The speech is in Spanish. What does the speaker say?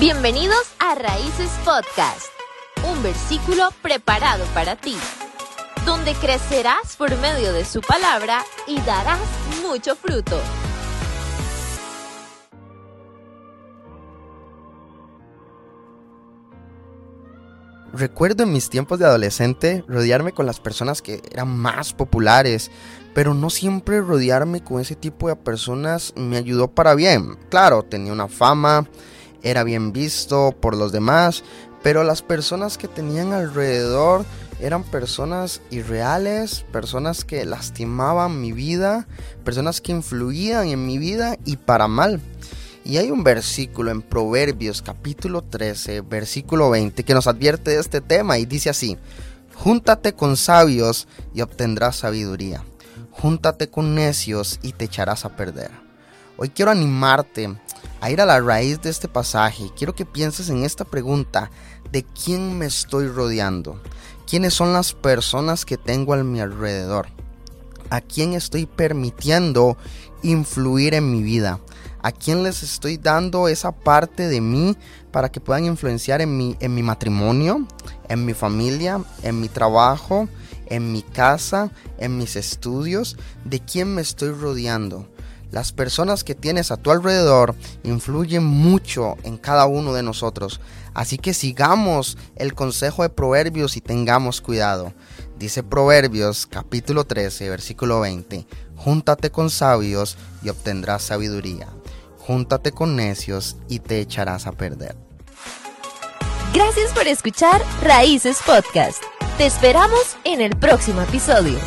Bienvenidos a Raíces Podcast, un versículo preparado para ti, donde crecerás por medio de su palabra y darás mucho fruto. Recuerdo en mis tiempos de adolescente rodearme con las personas que eran más populares, pero no siempre rodearme con ese tipo de personas me ayudó para bien. Claro, tenía una fama, era bien visto por los demás, pero las personas que tenían alrededor eran personas irreales, personas que lastimaban mi vida, personas que influían en mi vida y para mal. Y hay un versículo en Proverbios capítulo 13, versículo 20, que nos advierte de este tema y dice así, Júntate con sabios y obtendrás sabiduría. Júntate con necios y te echarás a perder. Hoy quiero animarte a ir a la raíz de este pasaje. Quiero que pienses en esta pregunta, ¿de quién me estoy rodeando? ¿Quiénes son las personas que tengo a mi alrededor? ¿A quién estoy permitiendo influir en mi vida? ¿A quién les estoy dando esa parte de mí para que puedan influenciar en mi, en mi matrimonio, en mi familia, en mi trabajo, en mi casa, en mis estudios? ¿De quién me estoy rodeando? Las personas que tienes a tu alrededor influyen mucho en cada uno de nosotros. Así que sigamos el consejo de Proverbios y tengamos cuidado. Dice Proverbios capítulo 13, versículo 20. Júntate con sabios y obtendrás sabiduría. Júntate con necios y te echarás a perder. Gracias por escuchar Raíces Podcast. Te esperamos en el próximo episodio.